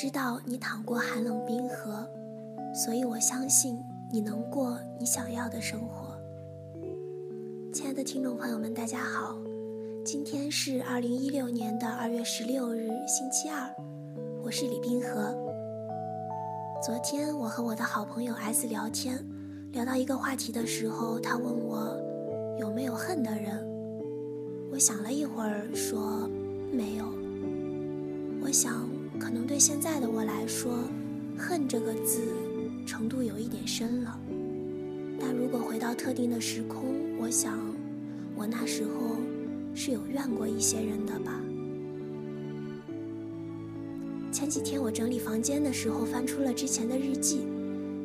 知道你淌过寒冷冰河，所以我相信你能过你想要的生活。亲爱的听众朋友们，大家好，今天是二零一六年的二月十六日，星期二，我是李冰河。昨天我和我的好朋友 S 聊天，聊到一个话题的时候，他问我有没有恨的人，我想了一会儿说没有。我想。可能对现在的我来说，“恨”这个字程度有一点深了。但如果回到特定的时空，我想，我那时候是有怨过一些人的吧。前几天我整理房间的时候，翻出了之前的日记，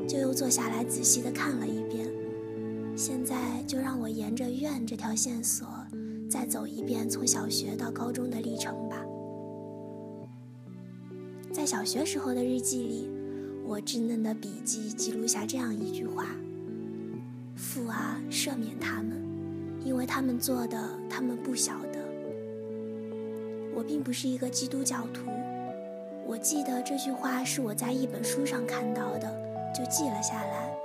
就又坐下来仔细的看了一遍。现在就让我沿着怨这条线索，再走一遍从小学到高中的历程吧。在小学时候的日记里，我稚嫩的笔记记录下这样一句话：“父啊，赦免他们，因为他们做的，他们不晓得。”我并不是一个基督教徒，我记得这句话是我在一本书上看到的，就记了下来。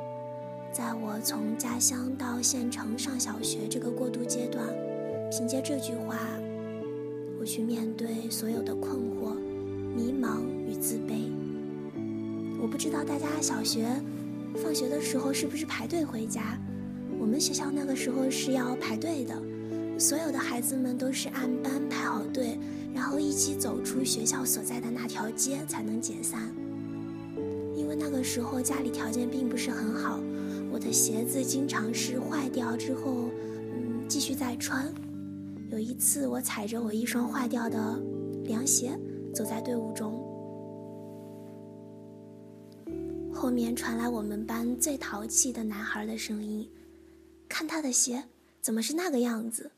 在我从家乡到县城上小学这个过渡阶段，凭借这句话，我去面对所有的困惑、迷茫。与自卑。我不知道大家小学放学的时候是不是排队回家？我们学校那个时候是要排队的，所有的孩子们都是按班排好队，然后一起走出学校所在的那条街才能解散。因为那个时候家里条件并不是很好，我的鞋子经常是坏掉之后，嗯，继续再穿。有一次我踩着我一双坏掉的凉鞋走在队伍中。后面传来我们班最淘气的男孩的声音：“看他的鞋，怎么是那个样子？”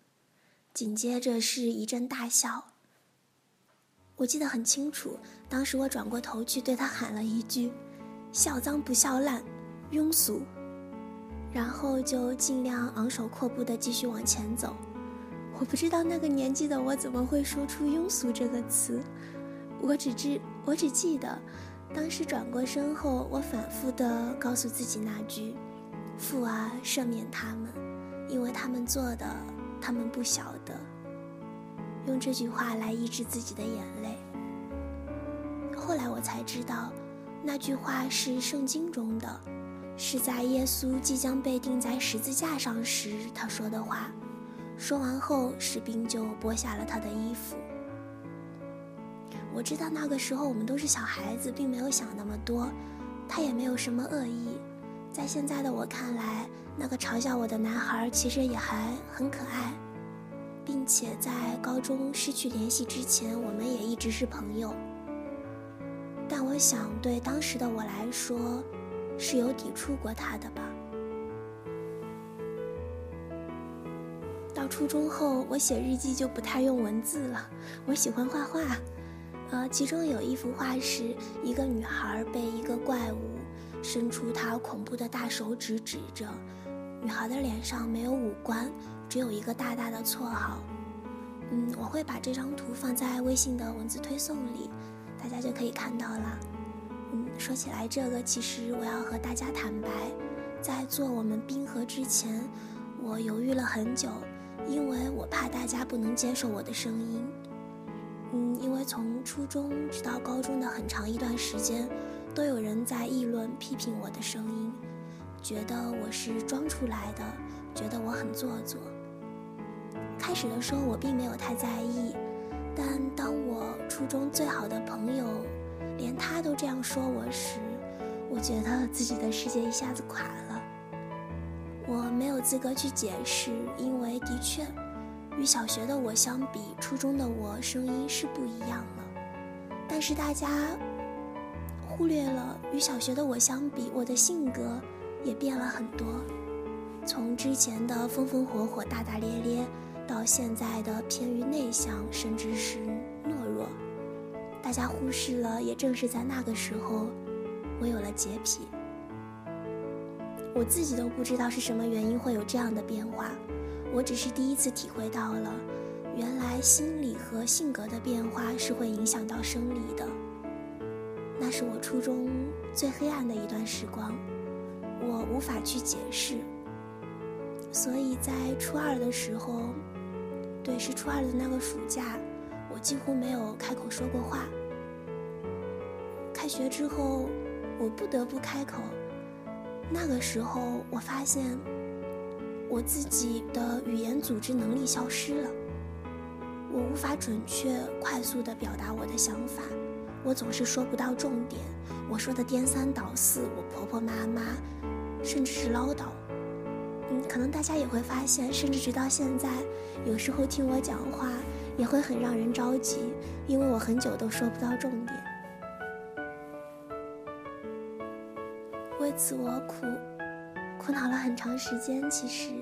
紧接着是一阵大笑。我记得很清楚，当时我转过头去对他喊了一句：“笑脏不笑烂，庸俗。”然后就尽量昂首阔步地继续往前走。我不知道那个年纪的我怎么会说出“庸俗”这个词，我只知，我只记得。当时转过身后，我反复的告诉自己那句：“父啊，赦免他们，因为他们做的，他们不晓得。”用这句话来抑制自己的眼泪。后来我才知道，那句话是圣经中的，是在耶稣即将被钉在十字架上时他说的话。说完后，士兵就剥下了他的衣服。我知道那个时候我们都是小孩子，并没有想那么多，他也没有什么恶意。在现在的我看来，那个嘲笑我的男孩其实也还很可爱，并且在高中失去联系之前，我们也一直是朋友。但我想，对当时的我来说，是有抵触过他的吧。到初中后，我写日记就不太用文字了，我喜欢画画。呃，其中有一幅画是一个女孩被一个怪物伸出她恐怖的大手指指着，女孩的脸上没有五官，只有一个大大的绰号。嗯，我会把这张图放在微信的文字推送里，大家就可以看到了。嗯，说起来这个，其实我要和大家坦白，在做我们冰河之前，我犹豫了很久，因为我怕大家不能接受我的声音。嗯，因为从初中直到高中的很长一段时间，都有人在议论、批评我的声音，觉得我是装出来的，觉得我很做作。开始的时候我并没有太在意，但当我初中最好的朋友连他都这样说我时，我觉得自己的世界一下子垮了。我没有资格去解释，因为的确。与小学的我相比，初中的我声音是不一样了。但是大家忽略了，与小学的我相比，我的性格也变了很多。从之前的风风火火、大大咧咧，到现在的偏于内向，甚至是懦弱。大家忽视了，也正是在那个时候，我有了洁癖。我自己都不知道是什么原因会有这样的变化。我只是第一次体会到了，原来心理和性格的变化是会影响到生理的。那是我初中最黑暗的一段时光，我无法去解释。所以在初二的时候，对，是初二的那个暑假，我几乎没有开口说过话。开学之后，我不得不开口。那个时候，我发现我自己的语言组织能力消失了，我无法准确、快速地表达我的想法，我总是说不到重点，我说的颠三倒四，我婆婆妈妈，甚至是唠叨。嗯，可能大家也会发现，甚至直到现在，有时候听我讲话也会很让人着急，因为我很久都说不到重点。为此我苦，苦恼了很长时间。其实，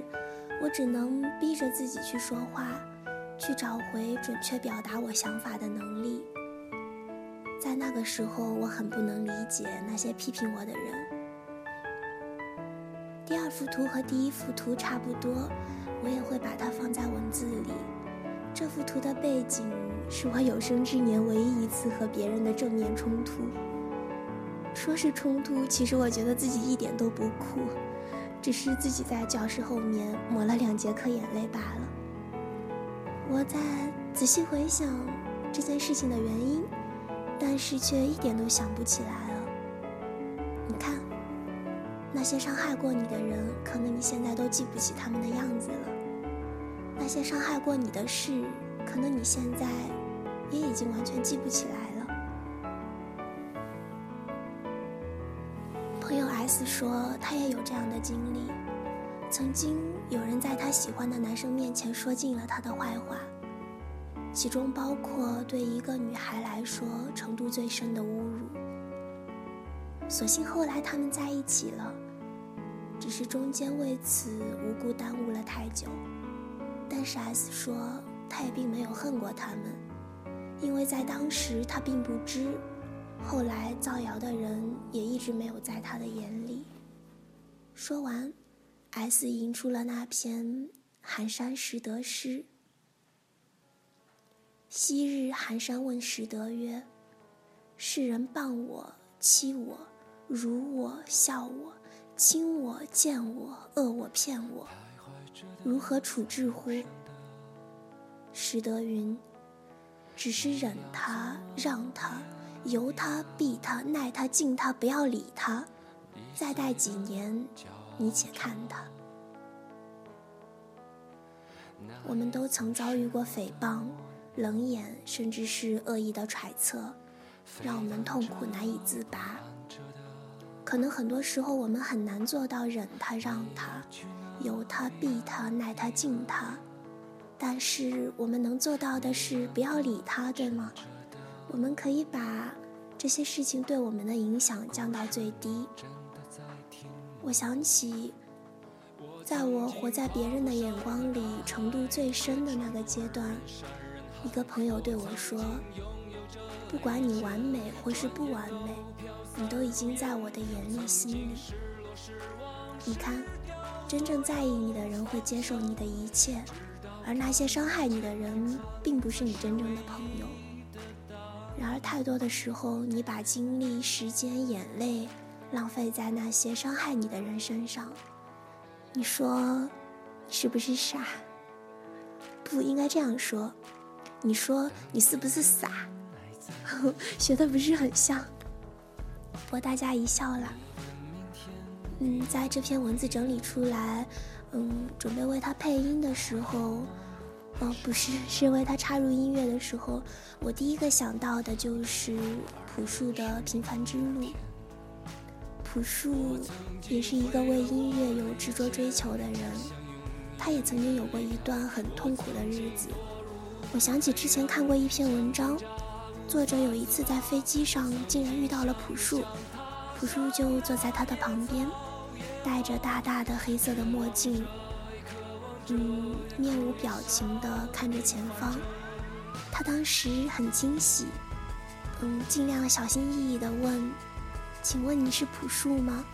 我只能逼着自己去说话，去找回准确表达我想法的能力。在那个时候，我很不能理解那些批评我的人。第二幅图和第一幅图差不多，我也会把它放在文字里。这幅图的背景是我有生之年唯一一次和别人的正面冲突。说是冲突，其实我觉得自己一点都不酷，只是自己在教室后面抹了两节课眼泪罢了。我在仔细回想这件事情的原因，但是却一点都想不起来了。你看。那些伤害过你的人，可能你现在都记不起他们的样子了；那些伤害过你的事，可能你现在也已经完全记不起来 S 说，他也有这样的经历：曾经有人在他喜欢的男生面前说尽了他的坏话，其中包括对一个女孩来说程度最深的侮辱。所幸后来他们在一起了，只是中间为此无故耽误了太久。但是 S 说他也并没有恨过他们，因为在当时他并不知，后来造谣的人也一直没有在他的眼里。说完，S 吟出了那篇寒山拾得诗：“昔日寒山问拾得曰：‘世人谤我，欺我。’”辱我、笑我、轻我、贱我、恶我、骗我，如何处置乎？识得云：只是忍他、让他、由他、避他、耐他、敬他，不要理他。再待几年，你且看他。我们都曾遭遇过诽谤、冷眼，甚至是恶意的揣测，让我们痛苦难以自拔。可能很多时候我们很难做到忍他、让他、由他、避他、耐他、敬他，但是我们能做到的是不要理他，对吗？我们可以把这些事情对我们的影响降到最低。我想起，在我活在别人的眼光里程度最深的那个阶段，一个朋友对我说：“不管你完美或是不完美。”你都已经在我的眼里、心里。你看，真正在意你的人会接受你的一切，而那些伤害你的人，并不是你真正的朋友。然而，太多的时候，你把精力、时间、眼泪浪费在那些伤害你的人身上。你说，你是不是傻？不应该这样说。你说，你是不是傻？学的不是很像。博大家一笑了。嗯，在这篇文字整理出来，嗯，准备为他配音的时候，哦，不是，是因为他插入音乐的时候，我第一个想到的就是朴树的《平凡之路》。朴树也是一个为音乐有执着追求的人，他也曾经有过一段很痛苦的日子。我想起之前看过一篇文章。作者有一次在飞机上竟然遇到了朴树，朴树就坐在他的旁边，戴着大大的黑色的墨镜，嗯，面无表情地看着前方。他当时很惊喜，嗯，尽量小心翼翼地问：“请问你是朴树吗？”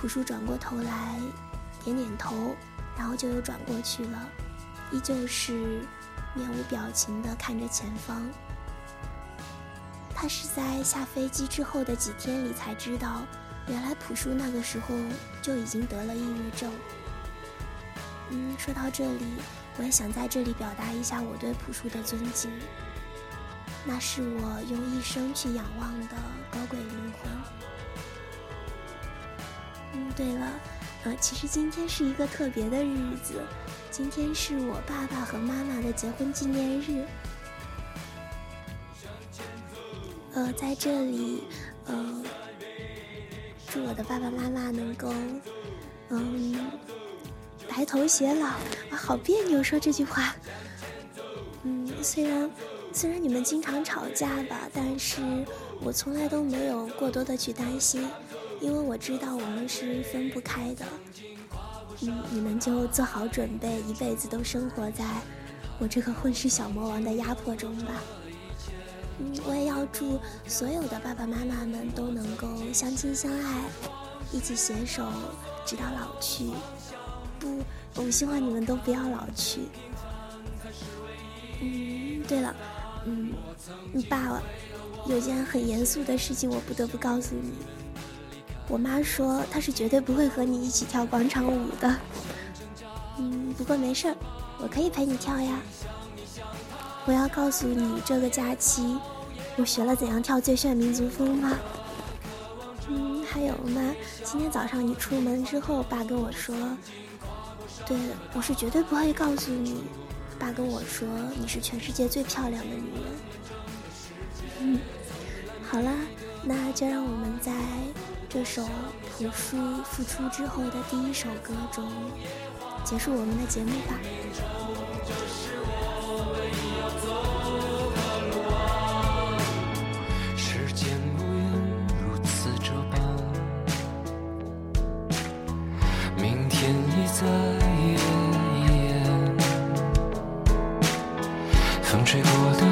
朴树转过头来，点点头，然后就又转过去了，依旧是面无表情地看着前方。他是在下飞机之后的几天里才知道，原来朴树那个时候就已经得了抑郁症。嗯，说到这里，我也想在这里表达一下我对朴树的尊敬，那是我用一生去仰望的高贵灵魂。嗯，对了，呃，其实今天是一个特别的日子，今天是我爸爸和妈妈的结婚纪念日。呃，在这里，呃，祝我的爸爸妈妈能够，嗯，白头偕老。啊，好别扭说这句话。嗯，虽然虽然你们经常吵架吧，但是我从来都没有过多的去担心，因为我知道我们是分不开的。嗯，你们就做好准备，一辈子都生活在我这个混世小魔王的压迫中吧。嗯，我也要祝所有的爸爸妈妈们都能够相亲相爱，一起携手直到老去。不，我希望你们都不要老去。嗯，对了，嗯，你爸，有件很严肃的事情，我不得不告诉你。我妈说她是绝对不会和你一起跳广场舞的。嗯，不过没事儿，我可以陪你跳呀。我要告诉你，这个假期我学了怎样跳最炫民族风吗？嗯，还有妈？今天早上你出门之后，爸跟我说，对了我是绝对不会告诉你。爸跟我说，你是全世界最漂亮的女人。嗯，好啦，那就让我们在这首朴树复出之后的第一首歌中结束我们的节目吧。在夜夜，风吹过的